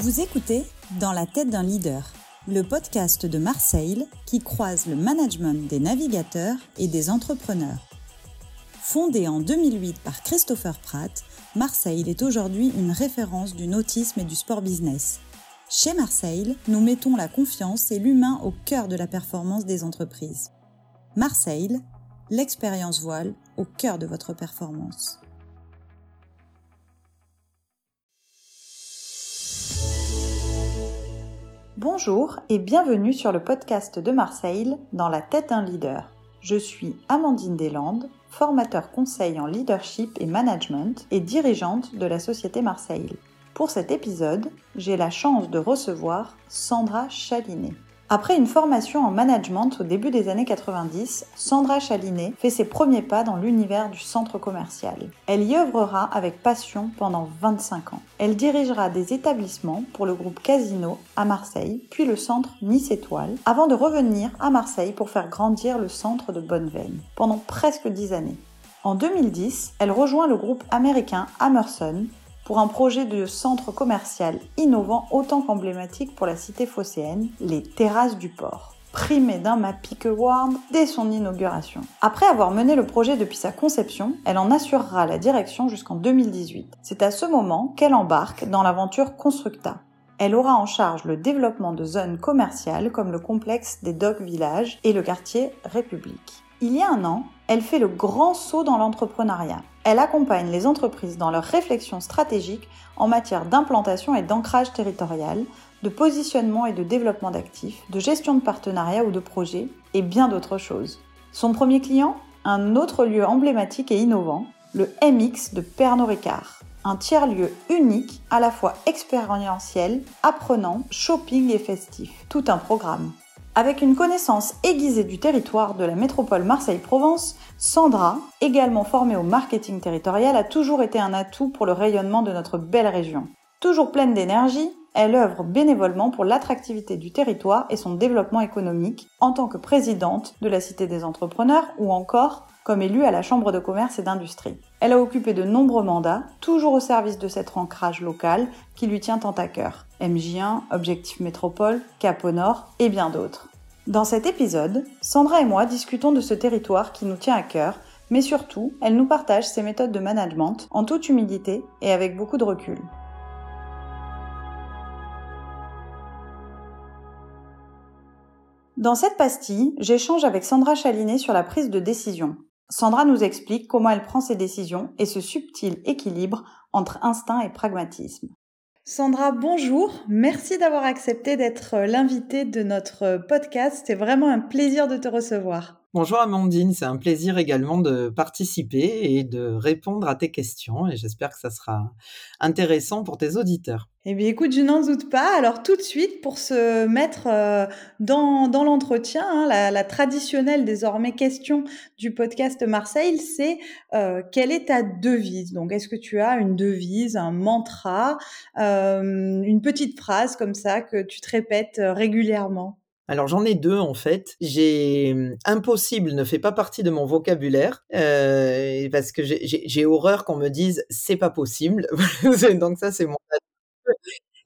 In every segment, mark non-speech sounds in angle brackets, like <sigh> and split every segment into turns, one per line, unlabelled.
Vous écoutez Dans la tête d'un leader, le podcast de Marseille qui croise le management des navigateurs et des entrepreneurs. Fondé en 2008 par Christopher Pratt, Marseille est aujourd'hui une référence du nautisme et du sport business. Chez Marseille, nous mettons la confiance et l'humain au cœur de la performance des entreprises. Marseille, l'expérience voile au cœur de votre performance. Bonjour et bienvenue sur le podcast de Marseille dans la tête d'un leader. Je suis Amandine Deslandes, formateur conseil en leadership et management et dirigeante de la société Marseille. Pour cet épisode, j'ai la chance de recevoir Sandra Chalinet. Après une formation en management au début des années 90, Sandra Chalinet fait ses premiers pas dans l'univers du centre commercial. Elle y œuvrera avec passion pendant 25 ans. Elle dirigera des établissements pour le groupe Casino à Marseille, puis le centre Nice Étoile, avant de revenir à Marseille pour faire grandir le centre de Bonneveine pendant presque 10 années. En 2010, elle rejoint le groupe américain Amerson pour un projet de centre commercial innovant autant qu'emblématique pour la cité phocéenne, les Terrasses du Port primé d'un MAPIC Award dès son inauguration. Après avoir mené le projet depuis sa conception, elle en assurera la direction jusqu'en 2018. C'est à ce moment qu'elle embarque dans l'aventure Constructa. Elle aura en charge le développement de zones commerciales comme le complexe des Dock Village et le quartier République. Il y a un an, elle fait le grand saut dans l'entrepreneuriat. Elle accompagne les entreprises dans leur réflexion stratégique en matière d'implantation et d'ancrage territorial, de positionnement et de développement d'actifs, de gestion de partenariats ou de projets, et bien d'autres choses. Son premier client? Un autre lieu emblématique et innovant, le MX de Pernod Ricard. Un tiers-lieu unique, à la fois expérientiel, apprenant, shopping et festif. Tout un programme. Avec une connaissance aiguisée du territoire de la métropole Marseille-Provence, Sandra, également formée au marketing territorial, a toujours été un atout pour le rayonnement de notre belle région. Toujours pleine d'énergie, elle œuvre bénévolement pour l'attractivité du territoire et son développement économique en tant que présidente de la Cité des entrepreneurs ou encore comme élue à la Chambre de commerce et d'industrie. Elle a occupé de nombreux mandats, toujours au service de cet ancrage local qui lui tient tant à cœur. MJ1, Objectif Métropole, Cap au Nord et bien d'autres. Dans cet épisode, Sandra et moi discutons de ce territoire qui nous tient à cœur, mais surtout, elle nous partage ses méthodes de management en toute humilité et avec beaucoup de recul. Dans cette pastille, j'échange avec Sandra Chalinet sur la prise de décision. Sandra nous explique comment elle prend ses décisions et ce subtil équilibre entre instinct et pragmatisme. Sandra, bonjour. Merci d'avoir accepté d'être l'invitée de notre podcast. C'est vraiment un plaisir de te recevoir.
Bonjour Amandine, c'est un plaisir également de participer et de répondre à tes questions et j'espère que ça sera intéressant pour tes auditeurs.
Eh bien écoute, je n'en doute pas. Alors tout de suite, pour se mettre euh, dans, dans l'entretien, hein, la, traditionnelle désormais question du podcast Marseille, c'est euh, quelle est ta devise? Donc est-ce que tu as une devise, un mantra, euh, une petite phrase comme ça que tu te répètes régulièrement?
Alors j'en ai deux en fait. J'ai hum, impossible ne fait pas partie de mon vocabulaire euh, parce que j'ai horreur qu'on me dise c'est pas possible. <laughs> Donc ça c'est mon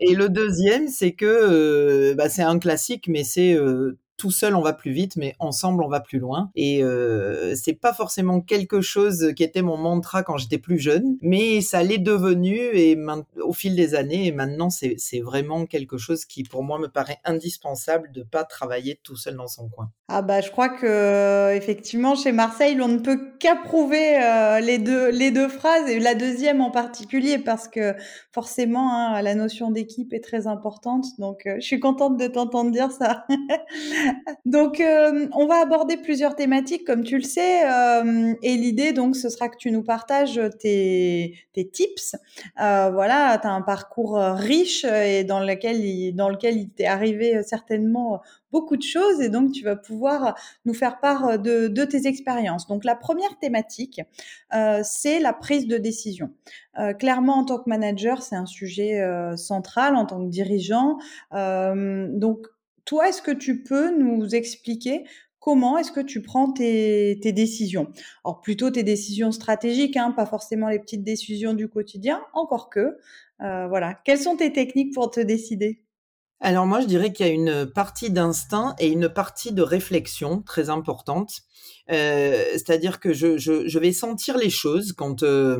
et le deuxième, c'est que euh, bah, c'est un classique, mais c'est euh, tout seul on va plus vite, mais ensemble on va plus loin. Et euh, c'est pas forcément quelque chose qui était mon mantra quand j'étais plus jeune, mais ça l'est devenu et au fil des années. Et maintenant c'est vraiment quelque chose qui pour moi me paraît indispensable de pas travailler tout seul dans son coin.
Ah bah je crois que euh, effectivement chez Marseille on ne peut qu'approuver euh, les deux les deux phrases et la deuxième en particulier parce que forcément hein, la notion d'équipe est très importante. Donc euh, je suis contente de t'entendre dire ça. <laughs> donc, euh, on va aborder plusieurs thématiques, comme tu le sais, euh, et l'idée, donc, ce sera que tu nous partages tes, tips. Euh, voilà, tu as un parcours riche et dans lequel il, dans lequel il t'est arrivé certainement beaucoup de choses, et donc tu vas pouvoir nous faire part de, de tes expériences. Donc, la première thématique, c'est la prise de décision. clairement, en tant que manager, c'est un sujet central en tant que dirigeant. donc, toi, est-ce que tu peux nous expliquer comment est-ce que tu prends tes, décisions? Alors plutôt tes décisions stratégiques, hein, pas forcément les petites décisions du quotidien, encore que. Euh, voilà. Quelles sont tes techniques pour te décider?
Alors moi, je dirais qu'il y a une partie d'instinct et une partie de réflexion très importante. Euh, c'est-à-dire que je, je, je, vais sentir les choses quand, euh,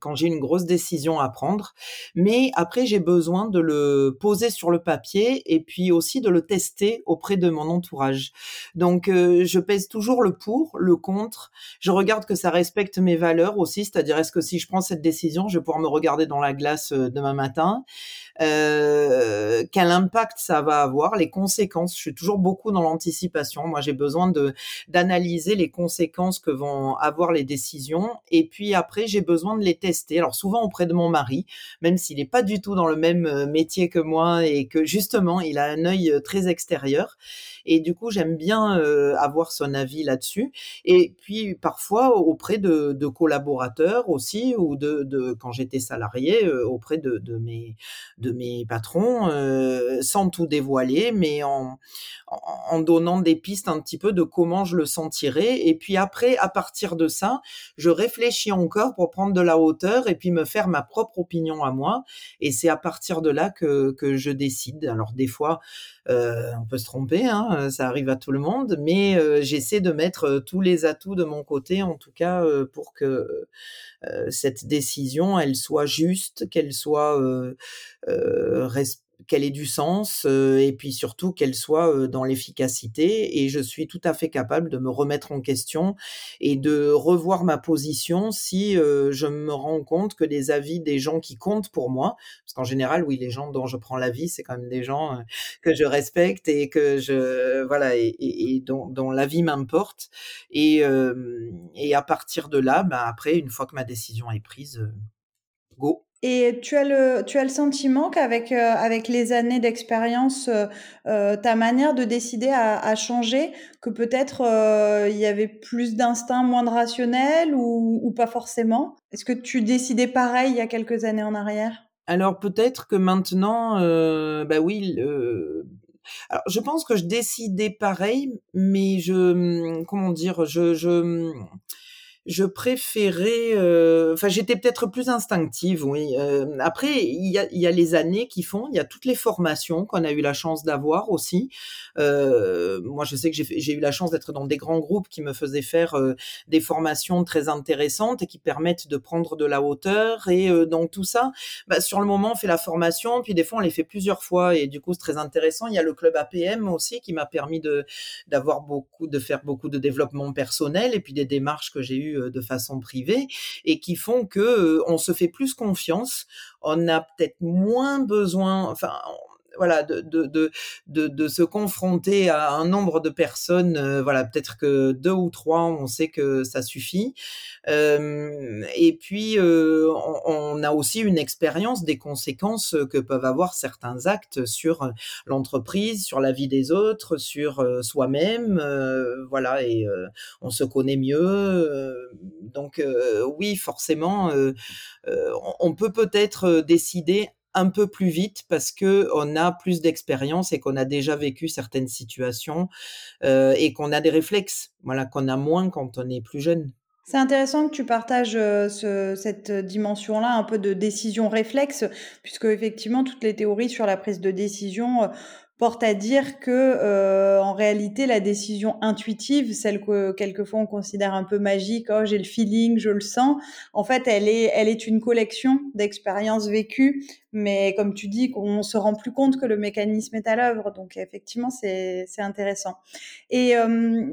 quand j'ai une grosse décision à prendre, mais après j'ai besoin de le poser sur le papier et puis aussi de le tester auprès de mon entourage. Donc euh, je pèse toujours le pour, le contre. Je regarde que ça respecte mes valeurs aussi, c'est-à-dire est-ce que si je prends cette décision, je vais pouvoir me regarder dans la glace demain matin? Euh, quel impact ça va avoir, les conséquences. Je suis toujours beaucoup dans l'anticipation. Moi, j'ai besoin de d'analyser les conséquences que vont avoir les décisions. Et puis après, j'ai besoin de les tester. Alors souvent auprès de mon mari, même s'il n'est pas du tout dans le même euh, métier que moi et que justement, il a un œil euh, très extérieur. Et du coup, j'aime bien euh, avoir son avis là-dessus. Et puis parfois auprès de, de collaborateurs aussi, ou de, de quand j'étais salarié, auprès de, de, mes mes patrons, euh, sans tout dévoiler, mais en, en, donnant des pistes un petit peu de comment je le sentirais. Et puis après, à partir de ça, je réfléchis encore pour prendre de la hauteur et puis me faire ma propre opinion à moi. Et c'est à partir de là que, que je décide. Alors des fois, euh, on peut se tromper, hein, ça arrive à tout le monde, mais euh, j'essaie de mettre euh, tous les atouts de mon côté, en tout cas, pour que cette décision, elle soit juste, qu'elle soit respectée qu'elle ait du sens euh, et puis surtout qu'elle soit euh, dans l'efficacité et je suis tout à fait capable de me remettre en question et de revoir ma position si euh, je me rends compte que les avis des gens qui comptent pour moi parce qu'en général oui les gens dont je prends l'avis c'est quand même des gens <laughs> que je respecte et que je voilà et, et, dont, dont l'avis m'importe et et à partir de là bah après une fois que ma décision est prise go
et tu as le, tu as le sentiment qu'avec euh, avec les années d'expérience, euh, euh, ta manière de décider a, a changé, que peut-être il y avait plus d'instinct, moins de rationnel ou, ou pas forcément? Est-ce que tu décidais pareil il y a quelques années en arrière?
Alors peut-être que maintenant, bah oui. Alors, je pense que je décidais pareil, mais je, comment dire, je, je je préférais, euh, enfin j'étais peut-être plus instinctive, oui. Euh, après, il y a, y a, les années qui font, il y a toutes les formations qu'on a eu la chance d'avoir aussi. Euh, moi, je sais que j'ai eu la chance d'être dans des grands groupes qui me faisaient faire des formations très intéressantes et qui permettent de prendre de la hauteur. Et donc tout ça, bah, sur le moment, on fait la formation, puis des fois on les fait plusieurs fois et du coup c'est très intéressant. Il y a le club APM aussi qui m'a permis de d'avoir beaucoup, de faire beaucoup de développement personnel et puis des démarches que j'ai eues de façon privée et qui font que on se fait plus confiance, on a peut-être moins besoin, enfin voilà, de, de, de, de, se confronter à un nombre de personnes, euh, voilà, peut-être que deux ou trois, on sait que ça suffit. Euh, et puis, euh, on, a aussi une expérience des conséquences que peuvent avoir certains actes sur l'entreprise, sur la vie des autres, sur soi-même, voilà, et on se connaît mieux. donc, oui, forcément, on peut peut-être décider un peu plus vite parce que on a plus d'expérience et qu'on a déjà vécu certaines situations euh, et qu'on a des réflexes, voilà, qu'on a moins quand on est plus jeune.
C'est intéressant que tu partages euh, ce, cette dimension-là, un peu de décision réflexe, puisque effectivement toutes les théories sur la prise de décision euh, porte à dire que euh, en réalité la décision intuitive, celle que quelquefois on considère un peu magique, oh j'ai le feeling, je le sens, en fait elle est elle est une collection d'expériences vécues, mais comme tu dis, on se rend plus compte que le mécanisme est à l'œuvre, donc effectivement c'est c'est intéressant. Et euh,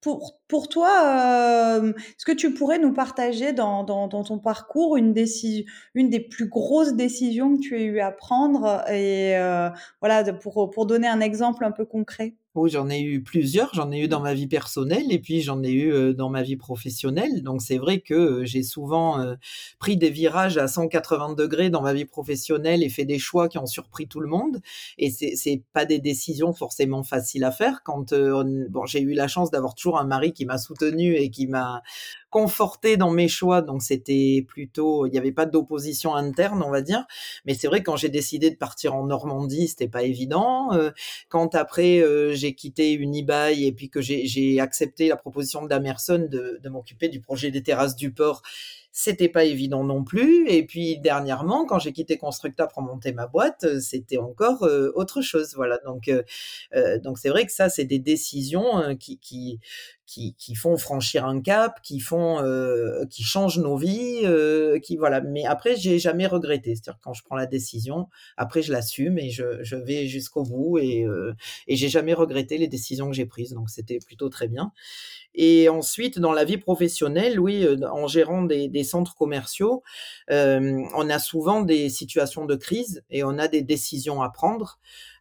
pour, pour toi, euh, est-ce que tu pourrais nous partager dans, dans, dans ton parcours une, décision, une des plus grosses décisions que tu as eu à prendre et euh, voilà pour, pour donner un exemple un peu concret?
Oui, j'en ai eu plusieurs. J'en ai eu dans ma vie personnelle et puis j'en ai eu dans ma vie professionnelle. Donc c'est vrai que j'ai souvent euh, pris des virages à 180 degrés dans ma vie professionnelle et fait des choix qui ont surpris tout le monde. Et c'est c'est pas des décisions forcément faciles à faire. Quand bon, j'ai eu la chance d'avoir toujours un mari qui m'a soutenu et qui m'a conforté dans mes choix, donc c'était plutôt, il n'y avait pas d'opposition interne, on va dire. Mais c'est vrai quand j'ai décidé de partir en Normandie, c'était pas évident. Euh, quand après euh, j'ai quitté Unibail et puis que j'ai accepté la proposition Damerson de m'occuper du projet des terrasses du port, c'était pas évident non plus. Et puis dernièrement, quand j'ai quitté Constructa pour monter ma boîte, euh, c'était encore euh, autre chose. Voilà. Donc, euh, donc c'est vrai que ça, c'est des décisions qui, qui, qui, qui, font franchir un cap, qui font, qui changent nos vies, qui voilà. Mais après, j'ai jamais regretté. C'est-à-dire quand je prends la décision, après je l'assume et je, je vais jusqu'au bout et, et j'ai jamais regretté les décisions que j'ai prises. Donc c'était plutôt très bien. Et ensuite, dans la vie professionnelle, oui, euh, en gérant des, des centres commerciaux, euh, on a souvent des situations de crise et on a des décisions à prendre.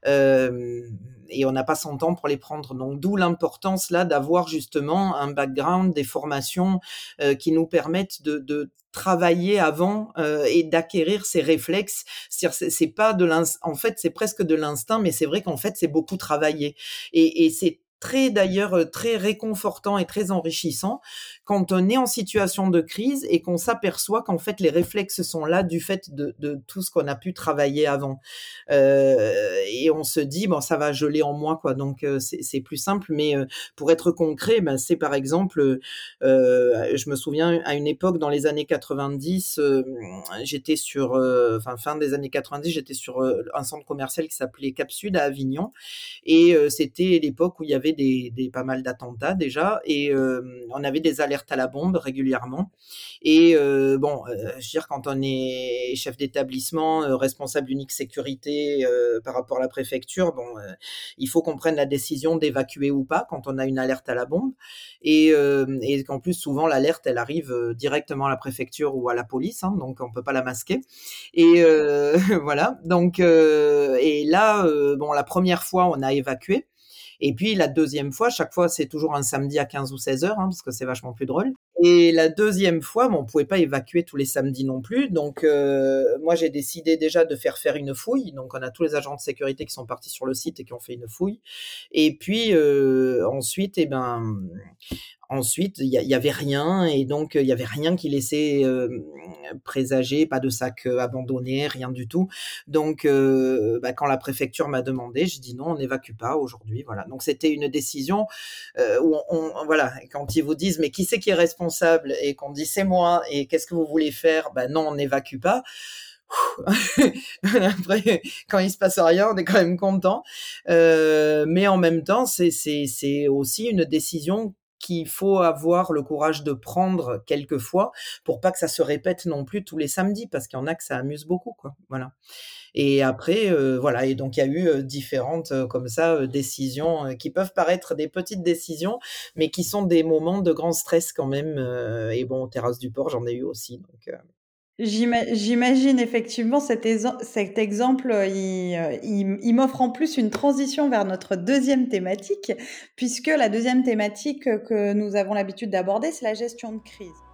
Euh, et on n'a pas son temps pour les prendre. Donc, d'où l'importance là d'avoir justement un background, des formations euh, qui nous permettent de, de travailler avant euh, et d'acquérir ces réflexes. C'est pas de l'instinct. En fait, c'est presque de l'instinct, mais c'est vrai qu'en fait, c'est beaucoup travaillé. Et, et c'est très d'ailleurs euh, très réconfortant et très enrichissant quand on est en situation de crise et qu'on s'aperçoit qu'en fait les réflexes sont là du fait de, tout ce qu'on a pu travailler avant. Euh, et on se dit bon ça va geler en moi quoi. Donc euh, c'est plus simple. Mais pour être concret ben, c'est par exemple je me souviens à une époque dans les années 90 j'étais sur enfin fin des années 90 j'étais sur un centre commercial qui s'appelait Cap Sud à Avignon. Et c'était l'époque où il y avait des, pas mal d'attentats déjà et euh, on avait des alertes à la bombe régulièrement. Et euh, bon, euh, je veux dire, quand on est chef d'établissement, responsable unique sécurité par rapport à la préfecture, bon, il faut qu'on prenne la décision d'évacuer ou pas quand on a une alerte à la bombe. Et, et qu'en plus, souvent, l'alerte, elle arrive directement à la préfecture ou à la police, hein, donc on peut pas la masquer. Et <laughs> voilà. Donc, et là, bon, la première fois, on a évacué. Et puis la deuxième fois, chaque fois c'est toujours un samedi à 15 ou 16 heures, hein, parce que c'est vachement plus drôle. Et la deuxième fois, bon, on pouvait pas évacuer tous les samedis non plus, donc euh, moi j'ai décidé déjà de faire faire une fouille. Donc on a tous les agents de sécurité qui sont partis sur le site et qui ont fait une fouille. Et puis euh, ensuite, eh ben Ensuite, il y, avait rien et donc il y avait rien qui laissait euh, présager, pas de sac abandonné, rien du tout. Donc, bah, quand la préfecture m'a demandé, je dis non, on n'évacue pas aujourd'hui. Voilà. Donc c'était une décision où on, voilà, quand ils vous disent mais qui c'est qui est responsable et qu'on dit c'est moi et qu'est-ce que vous voulez faire, ben non, on n'évacue pas. <laughs> Après, quand il se passe rien, on est quand même content. Euh, mais en même temps, c'est aussi une décision qu'il faut avoir le courage de prendre quelquefois pour pas que ça se répète non plus tous les samedis parce qu'il y en a que ça amuse beaucoup quoi. Voilà. Et après euh, voilà. Et donc il y a eu euh, différentes euh, comme ça décisions qui peuvent paraître des petites décisions mais qui sont des moments de grand stress quand même et bon aux terrasses du port j'en ai eu aussi donc
J'imagine effectivement cet, exemple, euh, euh, il m'offre en plus une transition vers notre deuxième thématique, puisque la deuxième thématique que nous avons l'habitude d'aborder, c'est la gestion de crise.